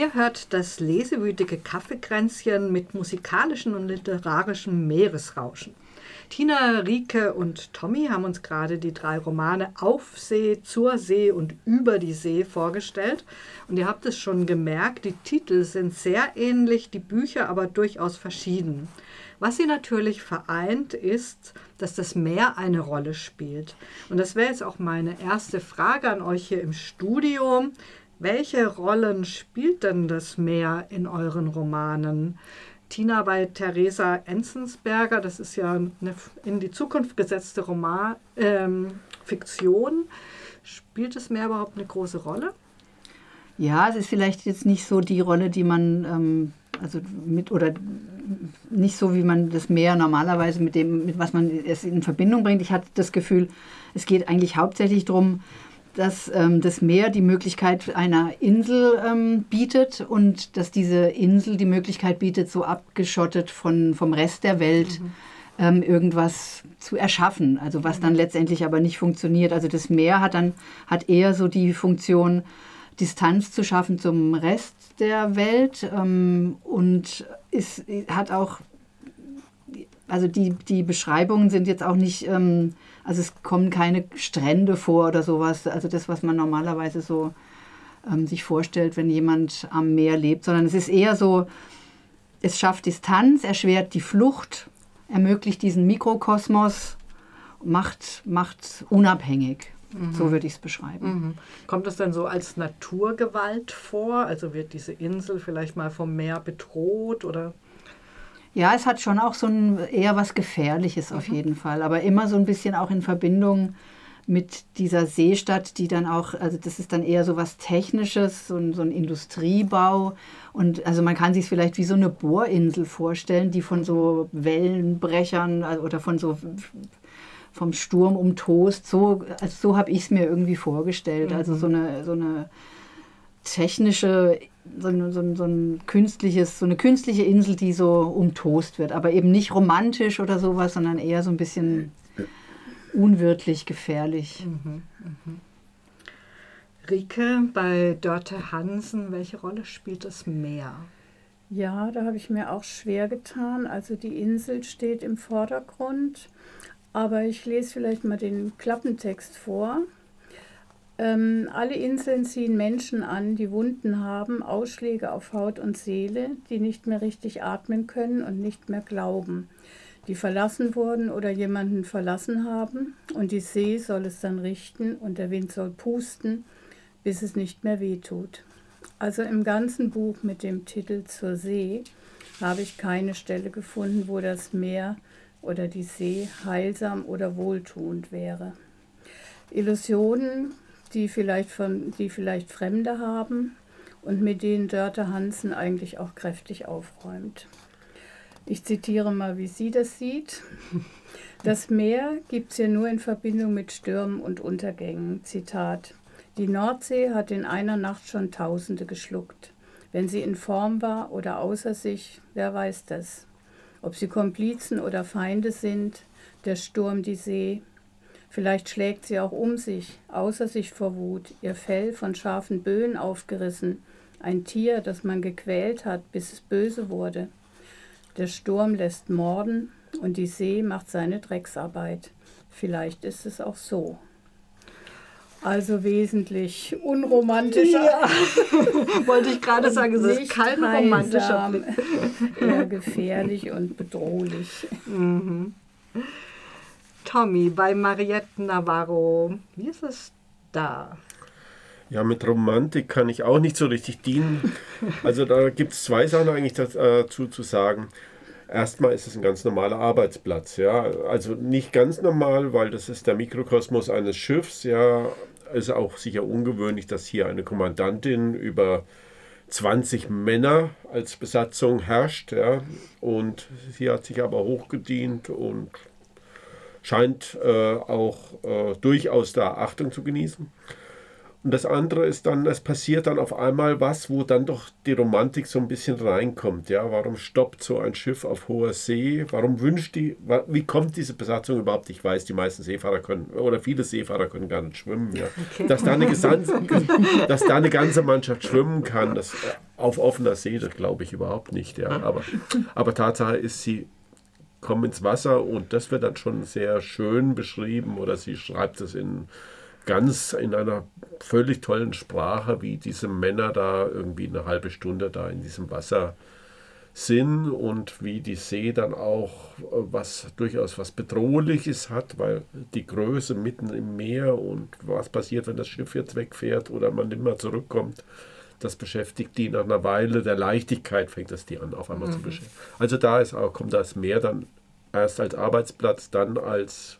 Ihr hört das lesewütige Kaffeekränzchen mit musikalischen und literarischem Meeresrauschen. Tina, Rike und Tommy haben uns gerade die drei Romane Auf See, Zur See und Über die See vorgestellt. Und ihr habt es schon gemerkt, die Titel sind sehr ähnlich, die Bücher aber durchaus verschieden. Was sie natürlich vereint, ist, dass das Meer eine Rolle spielt. Und das wäre jetzt auch meine erste Frage an euch hier im Studio. Welche Rollen spielt denn das Meer in euren Romanen? Tina bei Theresa Enzensberger, das ist ja eine in die Zukunft gesetzte Roman, ähm, Fiktion. Spielt das Meer überhaupt eine große Rolle? Ja, es ist vielleicht jetzt nicht so die Rolle, die man, ähm, also mit oder nicht so, wie man das Meer normalerweise mit dem, mit was man es in Verbindung bringt. Ich hatte das Gefühl, es geht eigentlich hauptsächlich darum, dass ähm, das Meer die Möglichkeit einer Insel ähm, bietet und dass diese Insel die Möglichkeit bietet, so abgeschottet von, vom Rest der Welt mhm. ähm, irgendwas zu erschaffen. Also was dann letztendlich aber nicht funktioniert. Also das Meer hat dann hat eher so die Funktion, Distanz zu schaffen zum Rest der Welt ähm, und ist, hat auch, also die, die Beschreibungen sind jetzt auch nicht ähm, also es kommen keine Strände vor oder sowas. Also das, was man normalerweise so ähm, sich vorstellt, wenn jemand am Meer lebt, sondern es ist eher so, es schafft Distanz, erschwert die Flucht, ermöglicht diesen Mikrokosmos, macht, macht unabhängig. Mhm. So würde ich es beschreiben. Mhm. Kommt es dann so als Naturgewalt vor? Also wird diese Insel vielleicht mal vom Meer bedroht oder? Ja, es hat schon auch so ein eher was Gefährliches auf mhm. jeden Fall, aber immer so ein bisschen auch in Verbindung mit dieser Seestadt, die dann auch, also das ist dann eher so was Technisches, so ein, so ein Industriebau. Und also man kann sich vielleicht wie so eine Bohrinsel vorstellen, die von so Wellenbrechern also, oder von so vom Sturm umtost. So, also so habe ich es mir irgendwie vorgestellt. Also so mhm. eine, so eine technische so ein, so, ein, so ein künstliches, so eine künstliche Insel, die so umtost wird. Aber eben nicht romantisch oder sowas, sondern eher so ein bisschen unwirtlich, gefährlich. Mhm, mhm. Rike, bei Dörte Hansen, welche Rolle spielt das Meer? Ja, da habe ich mir auch schwer getan. Also die Insel steht im Vordergrund, aber ich lese vielleicht mal den Klappentext vor. Ähm, alle Inseln ziehen Menschen an, die Wunden haben, Ausschläge auf Haut und Seele, die nicht mehr richtig atmen können und nicht mehr glauben, die verlassen wurden oder jemanden verlassen haben, und die See soll es dann richten und der Wind soll pusten, bis es nicht mehr wehtut. Also im ganzen Buch mit dem Titel Zur See habe ich keine Stelle gefunden, wo das Meer oder die See heilsam oder wohltuend wäre. Illusionen die vielleicht, von, die vielleicht Fremde haben und mit denen Dörte Hansen eigentlich auch kräftig aufräumt. Ich zitiere mal, wie sie das sieht. Das Meer gibt es ja nur in Verbindung mit Stürmen und Untergängen. Zitat. Die Nordsee hat in einer Nacht schon Tausende geschluckt. Wenn sie in Form war oder außer sich, wer weiß das. Ob sie Komplizen oder Feinde sind, der Sturm die See, Vielleicht schlägt sie auch um sich, außer sich vor Wut, ihr Fell von scharfen Böen aufgerissen, ein Tier, das man gequält hat, bis es böse wurde. Der Sturm lässt morden und die See macht seine Drecksarbeit. Vielleicht ist es auch so. Also wesentlich unromantischer. Ja. Wollte ich gerade sagen, es ist kein romantischer Blick. Eher gefährlich und bedrohlich. Mhm. Tommy bei Mariette Navarro. Wie ist es da? Ja, mit Romantik kann ich auch nicht so richtig dienen. Also da gibt es zwei Sachen eigentlich dazu zu sagen. Erstmal ist es ein ganz normaler Arbeitsplatz, ja. Also nicht ganz normal, weil das ist der Mikrokosmos eines Schiffs, ja. Ist auch sicher ungewöhnlich, dass hier eine Kommandantin über 20 Männer als Besatzung herrscht, ja. Und sie hat sich aber hochgedient und scheint äh, auch äh, durchaus da Achtung zu genießen. Und das andere ist dann, es passiert dann auf einmal was, wo dann doch die Romantik so ein bisschen reinkommt. Ja, warum stoppt so ein Schiff auf hoher See? Warum wünscht die, wie kommt diese Besatzung überhaupt? Ich weiß, die meisten Seefahrer können, oder viele Seefahrer können gar nicht schwimmen. Ja. Okay. Dass, da eine dass da eine ganze Mannschaft schwimmen kann, das auf offener See, das glaube ich überhaupt nicht. Ja. Aber, aber Tatsache ist, sie kommen ins Wasser und das wird dann schon sehr schön beschrieben oder sie schreibt es in ganz in einer völlig tollen Sprache, wie diese Männer da irgendwie eine halbe Stunde da in diesem Wasser sind und wie die See dann auch äh, was durchaus was Bedrohliches hat, weil die Größe mitten im Meer und was passiert, wenn das Schiff jetzt wegfährt oder man nicht mehr zurückkommt, das beschäftigt die nach einer Weile der Leichtigkeit fängt das die an auf einmal mhm. zu beschäftigen. Also da ist auch kommt das Meer dann erst als Arbeitsplatz, dann als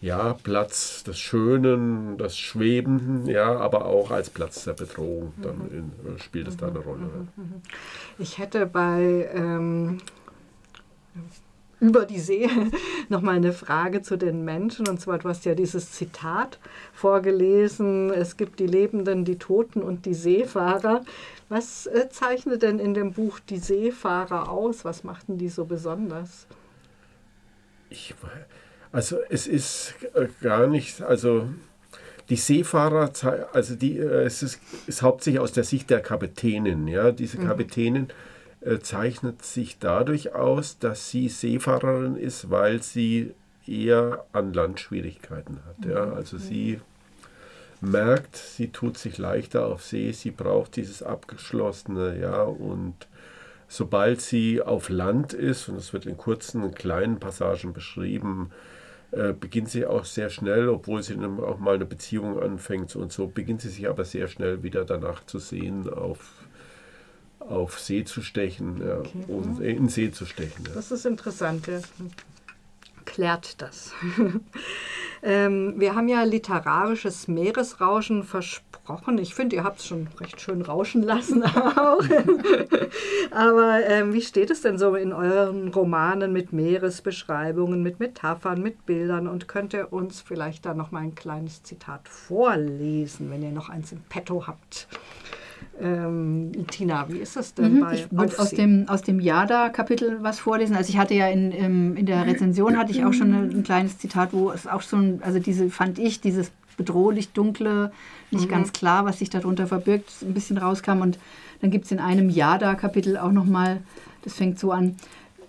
ja, Platz des Schönen, des Schwebenden, ja, aber auch als Platz der Bedrohung. Dann mhm. in, spielt es da eine Rolle. Mhm. mhm. Ich hätte bei ähm, über die See nochmal eine Frage zu den Menschen. Und zwar, du hast ja dieses Zitat vorgelesen, es gibt die Lebenden, die Toten und die Seefahrer. Was äh, zeichnet denn in dem Buch die Seefahrer aus? Was machten die so besonders? Ich also es ist äh, gar nicht, also die Seefahrer, also die, äh, es ist, ist hauptsächlich aus der Sicht der Kapitänin. Ja? Diese mhm. Äh, zeichnet sich dadurch aus, dass sie Seefahrerin ist, weil sie eher an Land Schwierigkeiten hat. Ja? Mhm. Also sie merkt, sie tut sich leichter auf See, sie braucht dieses Abgeschlossene, ja, und sobald sie auf Land ist, und es wird in kurzen, kleinen Passagen beschrieben, äh, beginnt sie auch sehr schnell, obwohl sie auch mal eine Beziehung anfängt und so, beginnt sie sich aber sehr schnell wieder danach zu sehen, auf, auf See zu stechen okay. und in See zu stechen. Das ist interessant. Ja. Klärt das. ähm, wir haben ja literarisches Meeresrauschen versprochen. Ich finde, ihr habt es schon recht schön rauschen lassen auch. Aber ähm, wie steht es denn so in euren Romanen mit Meeresbeschreibungen, mit Metaphern, mit Bildern? Und könnt ihr uns vielleicht da noch mal ein kleines Zitat vorlesen, wenn ihr noch eins im Petto habt? Ähm, Tina, wie ist das denn mhm, bei Ich würde aus dem, aus dem Jada-Kapitel was vorlesen. Also ich hatte ja in, in, in der Rezension hatte ich auch schon ein, ein kleines Zitat, wo es auch schon, also diese fand ich, dieses bedrohlich dunkle, nicht mhm. ganz klar, was sich darunter verbirgt, ein bisschen rauskam. Und dann gibt es in einem Jada-Kapitel auch nochmal, das fängt so an,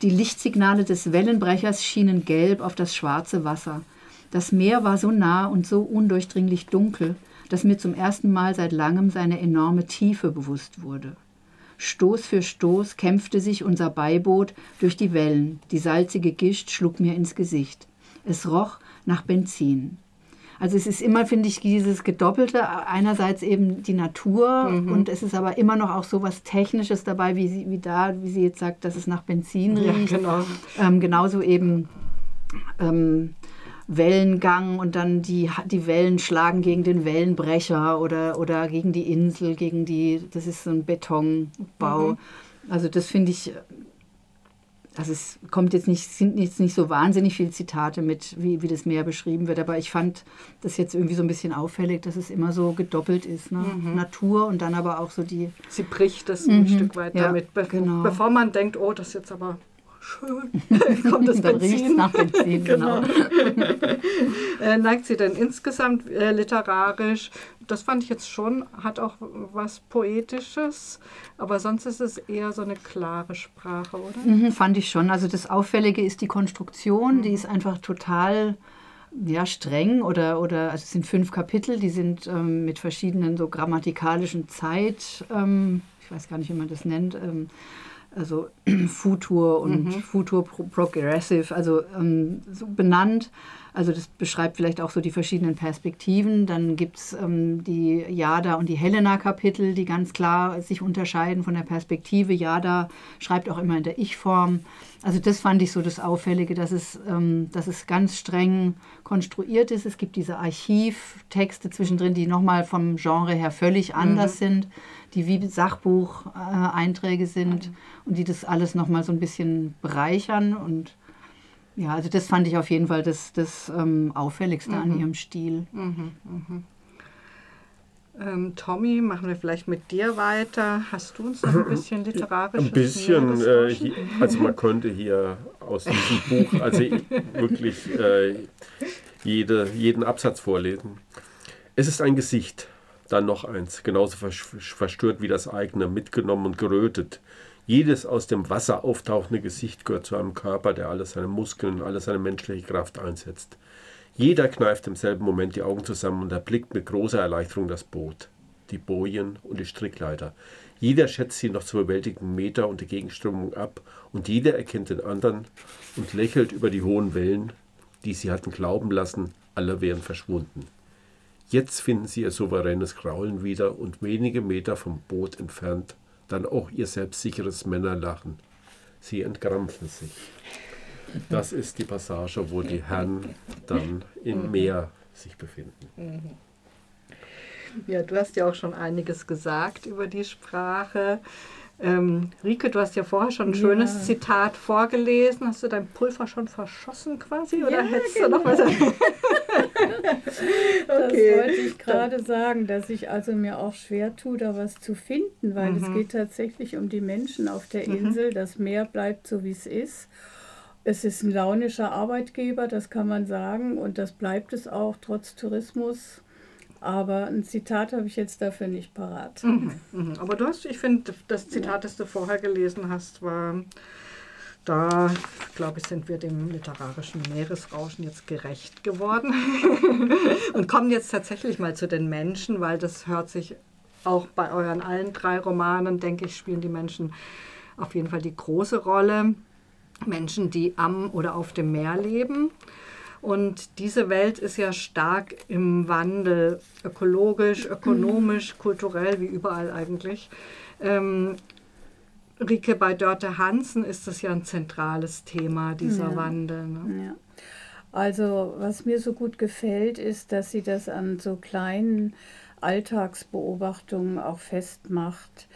die Lichtsignale des Wellenbrechers schienen gelb auf das schwarze Wasser. Das Meer war so nah und so undurchdringlich dunkel, dass mir zum ersten Mal seit langem seine enorme Tiefe bewusst wurde. Stoß für Stoß kämpfte sich unser Beiboot durch die Wellen. Die salzige Gischt schlug mir ins Gesicht. Es roch nach Benzin. Also es ist immer, finde ich, dieses Gedoppelte. Einerseits eben die Natur mhm. und es ist aber immer noch auch so was Technisches dabei, wie, sie, wie da, wie sie jetzt sagt, dass es nach Benzin riecht. Ja, genau. Ähm, genauso eben ähm, Wellengang und dann die, die Wellen schlagen gegen den Wellenbrecher oder, oder gegen die Insel, gegen die, das ist so ein Betonbau. Mhm. Also das finde ich also es kommt jetzt nicht, sind jetzt nicht so wahnsinnig viele Zitate mit, wie, wie das Meer beschrieben wird, aber ich fand das jetzt irgendwie so ein bisschen auffällig, dass es immer so gedoppelt ist. Ne? Mhm. Natur und dann aber auch so die. Sie bricht das mhm. ein Stück weit ja, damit, be genau. bevor man denkt, oh, das ist jetzt aber schön. Kommt das Dann Benzin? nach Benzin, genau. genau. äh, neigt sie denn insgesamt äh, literarisch? Das fand ich jetzt schon, hat auch was Poetisches, aber sonst ist es eher so eine klare Sprache, oder? Mhm, fand ich schon. Also das Auffällige ist die Konstruktion, mhm. die ist einfach total ja, streng oder, oder also es sind fünf Kapitel, die sind ähm, mit verschiedenen so grammatikalischen Zeit, ähm, ich weiß gar nicht, wie man das nennt, ähm, also Futur und mhm. Futur Progressive, also ähm, so benannt. Also das beschreibt vielleicht auch so die verschiedenen Perspektiven. Dann gibt es ähm, die Jada und die Helena-Kapitel, die ganz klar sich unterscheiden von der Perspektive. Jada schreibt auch immer in der Ich-Form. Also das fand ich so das Auffällige, dass es, ähm, dass es ganz streng konstruiert ist. Es gibt diese Archivtexte zwischendrin, die nochmal vom Genre her völlig anders mhm. sind, die wie Sachbucheinträge sind mhm. und die das alles nochmal so ein bisschen bereichern und ja, also das fand ich auf jeden Fall das, das ähm, Auffälligste mhm. an ihrem Stil. Mhm, mhm. Ähm, Tommy, machen wir vielleicht mit dir weiter. Hast du uns noch ein bisschen literarisches Ein bisschen, äh, Meeresrauschen? hi- also man könnte hier aus diesem Buch also wirklich äh, jede, jeden Absatz vorlesen. Es ist ein Gesicht, dann noch eins, genauso verstört wie das eigene, mitgenommen und gerötet. Jedes aus dem Wasser auftauchende Gesicht gehört zu einem Körper, der alle seine Muskeln, alle seine menschliche Kraft einsetzt. Jeder kneift im selben Moment die Augen zusammen und erblickt mit großer Erleichterung das Boot, die Bojen und die Strickleiter. Jeder schätzt sie noch zu bewältigenden Meter und die Gegenströmung ab und jeder erkennt den anderen und lächelt über die hohen Wellen, die sie hatten glauben lassen, alle wären verschwunden. Jetzt finden sie ihr souveränes Graulen wieder und wenige Meter vom Boot entfernt dann auch ihr selbstsicheres Männerlachen. Sie entkrampfen sich. Das ist die Passage, wo die Herren dann im Meer sich befinden. Ja, du hast ja auch schon einiges gesagt über die Sprache. Ähm, Rike, du hast ja vorher schon ein Ja. schönes Zitat vorgelesen. Hast du dein Pulver schon verschossen quasi? Oder Ja, hättest du noch genau. was? Das Okay. wollte ich gerade sagen, dass ich also mir auch schwer tue, da was zu finden, weil es geht tatsächlich um die Menschen auf der Insel. Das Meer bleibt so, wie es ist. Es ist ein launischer Arbeitgeber, das kann man sagen, und das bleibt es auch trotz Tourismus. Aber ein Zitat habe ich jetzt dafür nicht parat. Mhm, Aber du hast, ich finde, das Zitat, das du vorher gelesen hast, war, da, glaube ich, sind wir dem literarischen Meeresrauschen jetzt gerecht geworden und kommen jetzt tatsächlich mal zu den Menschen, weil das hört sich auch bei euren allen drei Romanen, denke ich, spielen die Menschen auf jeden Fall die große Rolle. Menschen, die am oder auf dem Meer leben. Und diese Welt ist ja stark im Wandel, ökologisch, ökonomisch, kulturell, wie überall eigentlich. Ähm, Rike, bei Dörte Hansen ist das ja ein zentrales Thema, dieser Ja. Wandel. Ne? Ja. Also, was mir so gut gefällt, ist, dass sie das an so kleinen Alltagsbeobachtungen auch festmacht.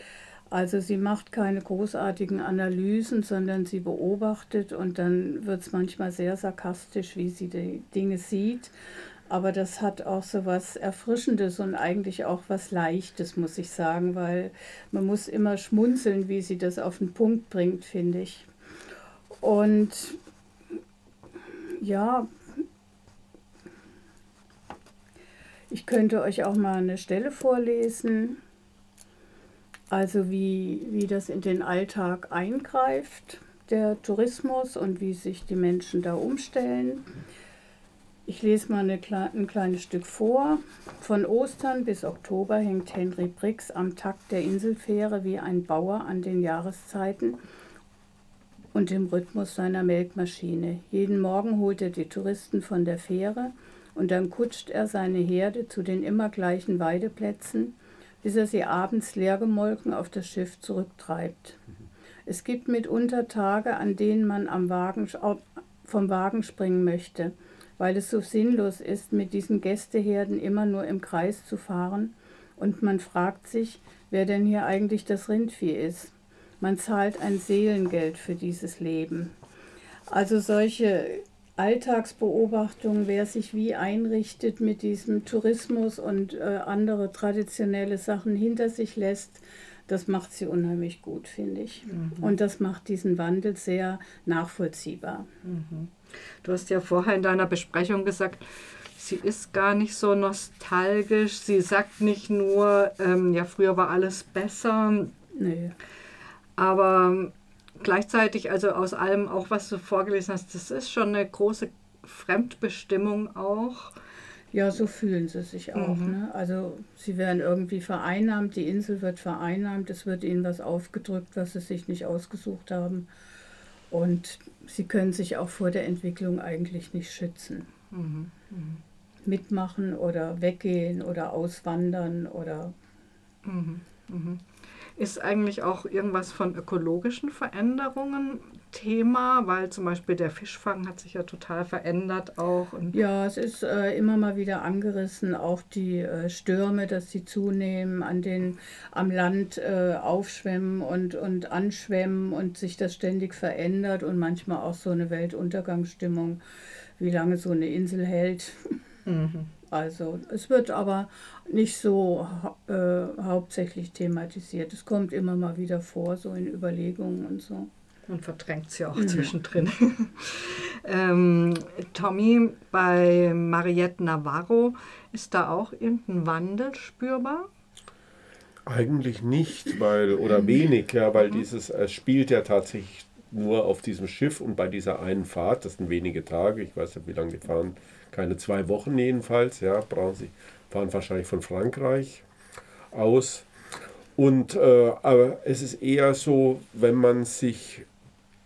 Also sie macht keine großartigen Analysen, sondern sie beobachtet und dann wird es manchmal sehr sarkastisch, wie sie die Dinge sieht. Aber das hat auch so was Erfrischendes und eigentlich auch was Leichtes, muss ich sagen, weil man muss immer schmunzeln, wie sie das auf den Punkt bringt, finde ich. Und ja, ich könnte euch auch mal eine Stelle vorlesen, also wie, wie das in den Alltag eingreift, der Tourismus und wie sich die Menschen da umstellen. Ich lese mal eine, ein kleines Stück vor. Von Ostern bis Oktober hängt Henry Briggs am Takt der Inselfähre wie ein Bauer an den Jahreszeiten und im Rhythmus seiner Melkmaschine. Jeden Morgen holt er die Touristen von der Fähre und dann kutscht er seine Herde zu den immer gleichen Weideplätzen, bis er sie abends leergemolken auf das Schiff zurücktreibt. Es gibt mitunter Tage, an denen man am Wagen, vom Wagen springen möchte, weil es so sinnlos ist, mit diesen Gästeherden immer nur im Kreis zu fahren und man fragt sich, wer denn hier eigentlich das Rindvieh ist. Man zahlt ein Seelengeld für dieses Leben. Also solche Alltagsbeobachtungen, wer sich wie einrichtet mit diesem Tourismus und äh, andere traditionelle Sachen hinter sich lässt, das macht sie unheimlich gut, finde ich. Und das macht diesen Wandel sehr nachvollziehbar. Du hast ja vorher in deiner Besprechung gesagt, sie ist gar nicht so nostalgisch. Sie sagt nicht nur, ähm, ja, früher war alles besser, Nee. aber gleichzeitig, also aus allem, auch was du vorgelesen hast, das ist schon eine große Fremdbestimmung auch. Ja, so fühlen sie sich auch. Ne? Also sie werden irgendwie vereinnahmt, die Insel wird vereinnahmt, es wird ihnen was aufgedrückt, was sie sich nicht ausgesucht haben. Und sie können sich auch vor der Entwicklung eigentlich nicht schützen. Mitmachen oder weggehen oder auswandern oder Ist eigentlich auch irgendwas von ökologischen Veränderungen Thema, weil zum Beispiel der Fischfang hat sich ja total verändert auch. Und Ja, es ist äh, immer mal wieder angerissen, auch die äh, Stürme, dass sie zunehmen, an den, am Land äh, aufschwemmen und, und anschwemmen und sich das ständig verändert und manchmal auch so eine Weltuntergangsstimmung, wie lange so eine Insel hält. Also es wird aber nicht so äh, hauptsächlich thematisiert. Es kommt immer mal wieder vor, so in Überlegungen und so. Man verdrängt sie auch mhm. zwischendrin. ähm, Tommy, bei Mariette Navarro, ist da auch irgendein Wandel spürbar? Eigentlich nicht, weil, oder wenig, ja, weil mhm. dieses, es spielt ja tatsächlich nur auf diesem Schiff und bei dieser einen Fahrt, das sind wenige Tage, ich weiß nicht, wie lange die fahren, keine zwei Wochen jedenfalls, ja, brauchen sie, fahren wahrscheinlich von Frankreich aus. Und äh, aber es ist eher so, wenn man sich,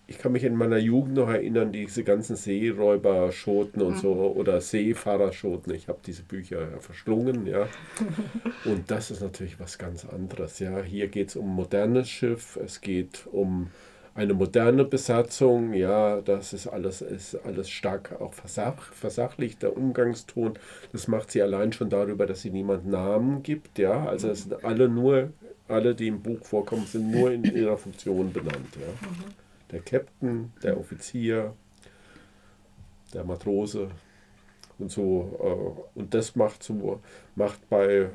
ich kann mich in meiner Jugend noch erinnern, diese ganzen Seeräuberschoten und mhm. so oder Seefahrerschoten. Ich habe diese Bücher verschlungen, ja. Und das ist natürlich was ganz anderes. Ja, hier geht es um modernes Schiff, es geht um eine moderne Besatzung, ja, das ist alles, ist alles stark auch versach, versachlicht, der Umgangston. Das macht sie allein schon darüber, dass sie niemand Namen gibt, ja. Also es sind alle nur, alle, die im Buch vorkommen, sind nur in ihrer Funktion benannt, ja. Der Captain, der Offizier, der Matrose und so. Äh, und das macht so, macht bei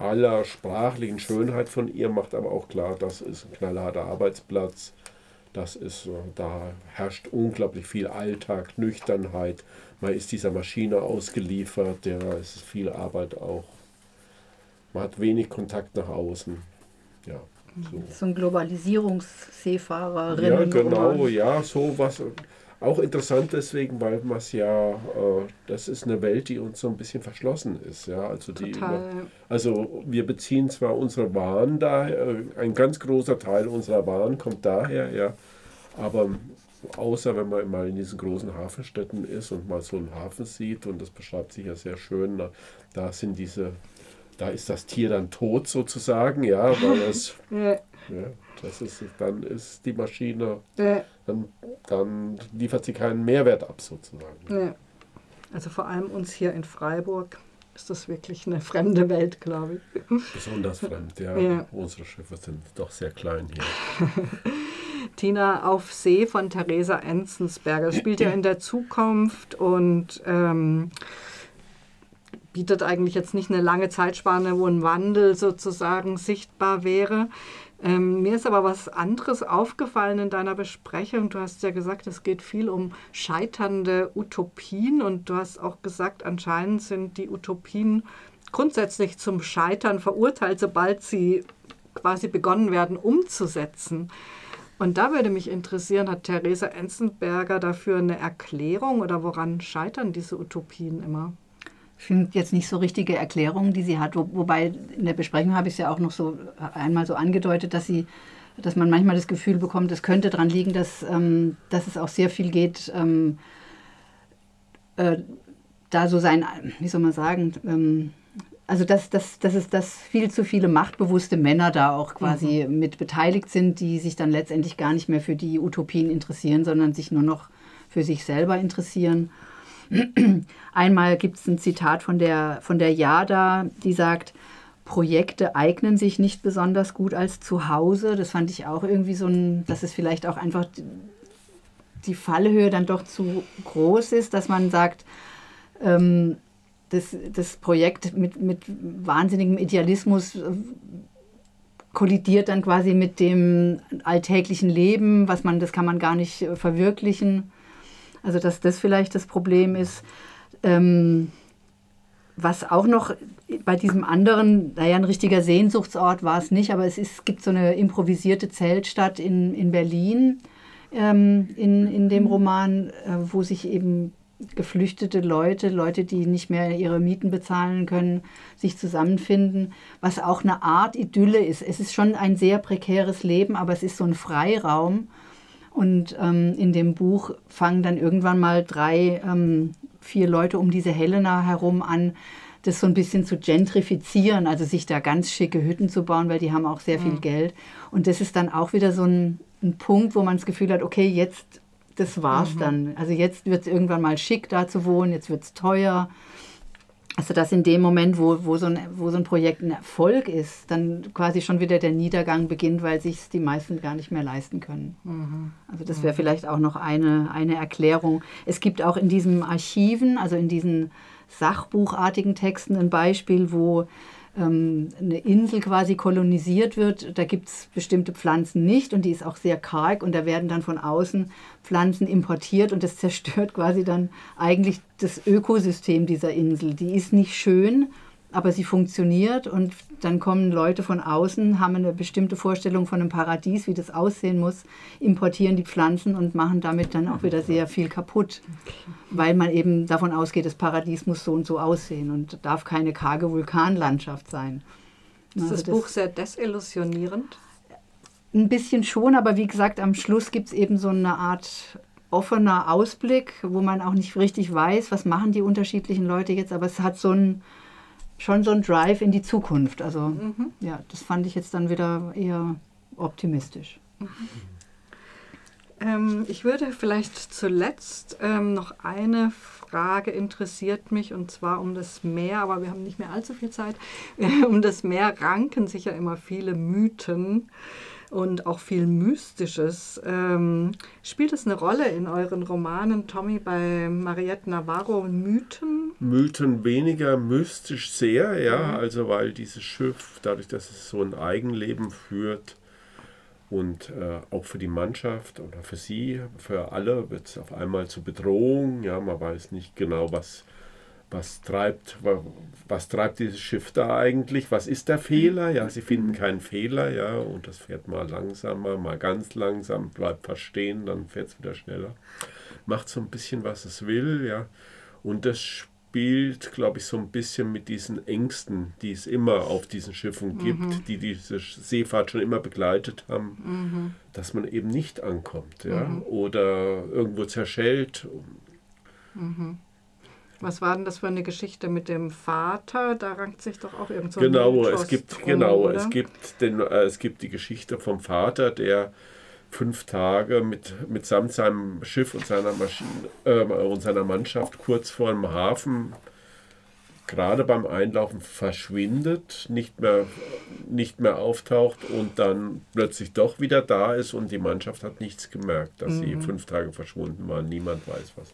aller sprachlichen Schönheit von ihr, macht aber auch klar, das ist ein knallharter Arbeitsplatz das ist, da herrscht unglaublich viel Alltag, Nüchternheit. Man ist dieser Maschine ausgeliefert, ja, es ist viel Arbeit auch. Man hat wenig Kontakt nach außen. Ja, so. so ein Globalisierungsseefahrerin. Ja, genau, ja, so was. Auch interessant deswegen, weil man es ja, äh, das ist eine Welt, die uns so ein bisschen verschlossen ist. Ja? Also, die Immer, also wir beziehen zwar unsere Waren da, äh, ein ganz großer Teil unserer Waren kommt daher, ja, aber außer wenn man mal in diesen großen Hafenstädten ist und mal so einen Hafen sieht, und das beschreibt sich ja sehr schön, da, da sind diese, da ist das Tier dann tot sozusagen, ja, weil es ja. Ja, das ist, dann ist die Maschine, ja. dann, dann liefert sie keinen Mehrwert ab sozusagen. Ja. Also vor allem uns hier in Freiburg ist das wirklich eine fremde Welt, glaube ich. Besonders fremd, ja. ja. Unsere Schiffe sind doch sehr klein hier. Tina auf See von Theresa Enzensberger spielt ja in der Zukunft und ähm, bietet eigentlich jetzt nicht eine lange Zeitspanne, wo ein Wandel sozusagen sichtbar wäre. Ähm, mir ist aber was anderes aufgefallen in deiner Besprechung. Du hast ja gesagt, es geht viel um scheiternde Utopien und du hast auch gesagt, anscheinend sind die Utopien grundsätzlich zum Scheitern verurteilt, sobald sie quasi begonnen werden umzusetzen. Und da würde mich interessieren, hat Theresa Enzenberger dafür eine Erklärung oder woran scheitern diese Utopien immer? Ich finde jetzt nicht so richtige Erklärungen, die sie hat. Wo, wobei in der Besprechung habe ich es ja auch noch so einmal so angedeutet, dass sie dass man manchmal das Gefühl bekommt, es könnte daran liegen, dass, ähm, dass es auch sehr viel geht, ähm, äh, da so sein, wie soll man sagen, ähm, also dass, dass, dass es dass viel zu viele machtbewusste Männer da auch quasi mhm. mit beteiligt sind, die sich dann letztendlich gar nicht mehr für die Utopien interessieren, sondern sich nur noch für sich selber interessieren. Einmal gibt es ein Zitat von der, von der Jada, die sagt, Projekte eignen sich nicht besonders gut als Zuhause. Das fand ich auch irgendwie so ein, dass es vielleicht auch einfach die Fallhöhe dann doch zu groß ist, dass man sagt, ähm, das, das Projekt mit, mit wahnsinnigem Idealismus äh, kollidiert dann quasi mit dem alltäglichen Leben, was man, das kann man gar nicht äh, verwirklichen. Also dass das vielleicht das Problem ist. Ähm, was auch noch bei diesem anderen, naja, ein richtiger Sehnsuchtsort war es nicht, aber es ist, gibt so eine improvisierte Zeltstadt in, in Berlin ähm, in, in dem Roman, äh, wo sich eben geflüchtete Leute, Leute, die nicht mehr ihre Mieten bezahlen können, sich zusammenfinden, was auch eine Art Idylle ist. Es ist schon ein sehr prekäres Leben, aber es ist so ein Freiraum und ähm, in dem Buch fangen dann irgendwann mal drei, ähm, vier Leute um diese Helena herum an, das so ein bisschen zu gentrifizieren, also sich da ganz schicke Hütten zu bauen, weil die haben auch sehr viel mhm. Geld. Und das ist dann auch wieder so ein, ein Punkt, wo man das Gefühl hat, okay, jetzt, das war's mhm. dann. Also jetzt wird es irgendwann mal schick da zu wohnen, jetzt wird es teuer. Also dass in dem Moment, wo, wo, so ein, wo so ein Projekt ein Erfolg ist, dann quasi schon wieder der Niedergang beginnt, weil sich die meisten gar nicht mehr leisten können. Mhm. Also das wäre mhm. vielleicht auch noch eine, eine Erklärung. Es gibt auch in diesen Archiven, also in diesen sachbuchartigen Texten ein Beispiel, wo eine Insel quasi kolonisiert wird. Da gibt es bestimmte Pflanzen nicht und die ist auch sehr karg und da werden dann von außen Pflanzen importiert und das zerstört quasi dann eigentlich das Ökosystem dieser Insel. Die ist nicht schön aber sie funktioniert und dann kommen Leute von außen, haben eine bestimmte Vorstellung von einem Paradies, wie das aussehen muss, importieren die Pflanzen und machen damit dann auch wieder sehr viel kaputt, weil man eben davon ausgeht, das Paradies muss so und so aussehen und darf keine karge Vulkanlandschaft sein. Ist also das, das Buch sehr desillusionierend? Ein bisschen schon, aber wie gesagt, am Schluss gibt es eben so eine Art offener Ausblick, wo man auch nicht richtig weiß, was machen die unterschiedlichen Leute jetzt, aber es hat so ein schon so ein Drive in die Zukunft. Also mhm. ja, das fand ich jetzt dann wieder eher optimistisch. Mhm. Ähm, ich würde vielleicht zuletzt ähm, noch eine Frage interessiert mich und zwar um das Meer, aber wir haben nicht mehr allzu viel Zeit. um das Meer ranken sich ja immer viele Mythen und auch viel Mystisches. Ähm, spielt es eine Rolle in euren Romanen, Tommy, bei Mariette Navarro, Mythen? Mythen weniger, mystisch sehr, ja. Mhm. Also weil dieses Schiff, dadurch, dass es so ein Eigenleben führt, und äh, auch für die Mannschaft oder für sie, für alle wird es auf einmal zur Bedrohung. Ja, man weiß nicht genau, was was treibt, was treibt dieses Schiff da eigentlich? Was ist der Fehler? Ja, sie finden keinen Fehler, ja, und das fährt mal langsamer, mal ganz langsam, bleibt fast stehen, dann fährt es wieder schneller. Macht so ein bisschen, was es will, ja. Und das spielt, glaube ich, so ein bisschen mit diesen Ängsten, die es immer auf diesen Schiffen gibt, mhm. die diese Seefahrt schon immer begleitet haben, mhm. dass man eben nicht ankommt, ja, mhm. oder irgendwo zerschellt. Mhm. Was war denn das für eine Geschichte mit dem Vater? Da rankt sich doch auch irgend so Genau, es gibt drum, genau, es gibt den, äh, es gibt die Geschichte vom Vater, der fünf Tage mit, mitsamt seinem Schiff und seiner Maschine äh, und seiner Mannschaft kurz vor dem Hafen gerade beim Einlaufen verschwindet, nicht mehr, nicht mehr auftaucht und dann plötzlich doch wieder da ist und die Mannschaft hat nichts gemerkt, dass mhm. sie fünf Tage verschwunden waren. Niemand weiß was.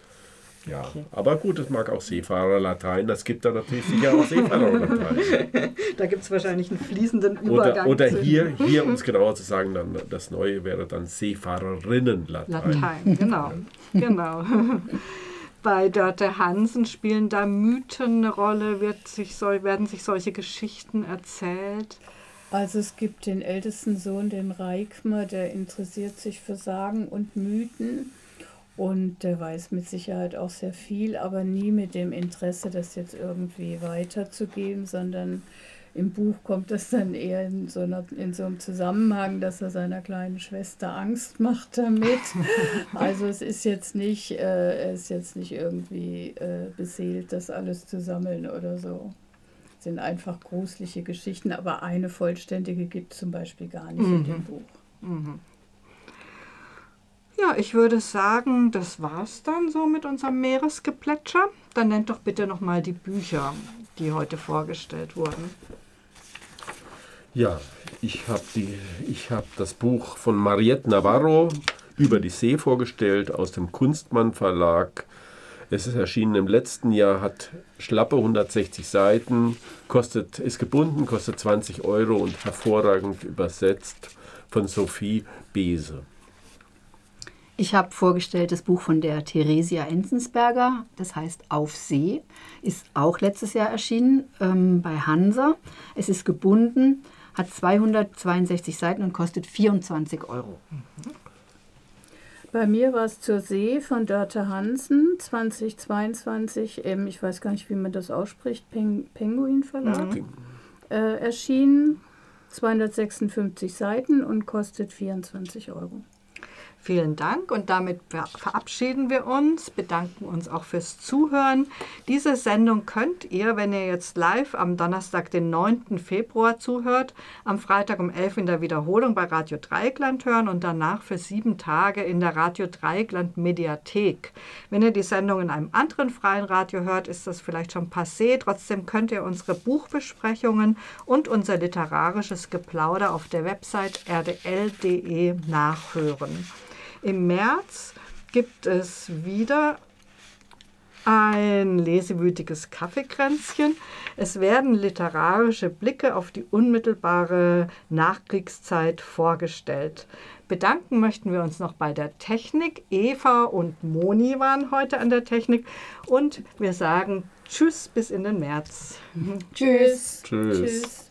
Ja, okay. aber gut, es mag auch Seefahrerlatein. Das gibt da natürlich sicher auch Seefahrerlatein. da gibt es wahrscheinlich einen fließenden Übergang. Oder, oder hier, hier, um es genauer zu sagen, dann das Neue wäre dann Seefahrerinnenlatein. Latein, genau. genau. Bei Dörte Hansen spielen da Mythen eine Rolle, wird sich, soll, werden sich solche Geschichten erzählt? Also es gibt den ältesten Sohn, den Reikmer, der interessiert sich für Sagen und Mythen und der weiß mit Sicherheit auch sehr viel, aber nie mit dem Interesse, das jetzt irgendwie weiterzugeben, sondern im Buch kommt das dann eher in so, einer, in so einem Zusammenhang, dass er seiner kleinen Schwester Angst macht damit. Also es ist jetzt nicht, äh, er ist jetzt nicht irgendwie äh, beseelt, das alles zu sammeln oder so. Es sind einfach gruselige Geschichten, aber eine vollständige gibt es zum Beispiel gar nicht mhm. in dem Buch. Mhm. Ja, ich würde sagen, das war's dann so mit unserem Meeresgeplätscher. Dann nennt doch bitte nochmal die Bücher, die heute vorgestellt wurden. Ja, ich habe hab das Buch von Mariette Navarro über die See vorgestellt aus dem Kunstmann Verlag. Es ist erschienen im letzten Jahr, hat schlappe 160 Seiten, kostet, ist gebunden, kostet 20 Euro und hervorragend übersetzt von Sophie Bese. Ich habe vorgestellt das Buch von der Theresia Enzensberger, das heißt Auf See, ist auch letztes Jahr erschienen ähm, bei Hansa. Es ist gebunden, hat 262 Seiten und kostet 24 Euro. Bei mir war es zur See von Dörte Hansen 2022, ähm, ich weiß gar nicht, wie man das ausspricht, Peng Penguin Verlag, mhm. äh, erschienen, 256 Seiten und kostet 24 Euro. Vielen Dank und damit verabschieden wir uns, bedanken uns auch fürs Zuhören. Diese Sendung könnt ihr, wenn ihr jetzt live am Donnerstag, den 9. Februar zuhört, am Freitag um 11 in der Wiederholung bei Radio Dreieckland hören und danach für sieben Tage in der Radio Dreieckland Mediathek. Wenn ihr die Sendung in einem anderen freien Radio hört, ist das vielleicht schon passé. Trotzdem könnt ihr unsere Buchbesprechungen und unser literarisches Geplauder auf der Website rdl.de nachhören. Im März gibt es wieder ein lesewütiges Kaffeekränzchen. Es werden literarische Blicke auf die unmittelbare Nachkriegszeit vorgestellt. Bedanken möchten wir uns noch bei der Technik. Eva und Moni waren heute an der Technik und wir sagen Tschüss bis in den März. Tschüss. Tschüss. Tschüss.